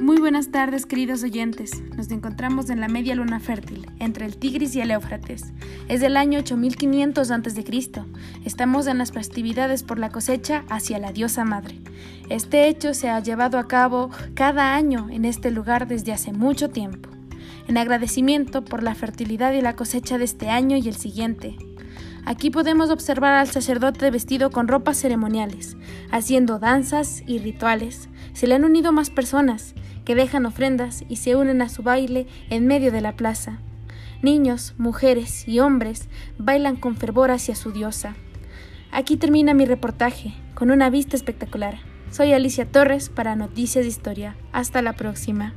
Muy buenas tardes, queridos oyentes. Nos encontramos en la media luna fértil, entre el Tigris y el Éufrates. Es del año 8500 a.C. Estamos en las festividades por la cosecha hacia la diosa madre. Este hecho se ha llevado a cabo cada año en este lugar desde hace mucho tiempo, en agradecimiento por la fertilidad y la cosecha de este año y el siguiente, Aquí podemos observar al sacerdote vestido con ropas ceremoniales, haciendo danzas y rituales. Se le han unido más personas, dejan ofrendas y se unen a su baile en medio de la plaza. Niños, mujeres y hombres bailan con fervor hacia su diosa. Aquí termina mi reportaje, con una vista espectacular. Soy Alicia Torres para Noticias de Historia. Hasta la próxima.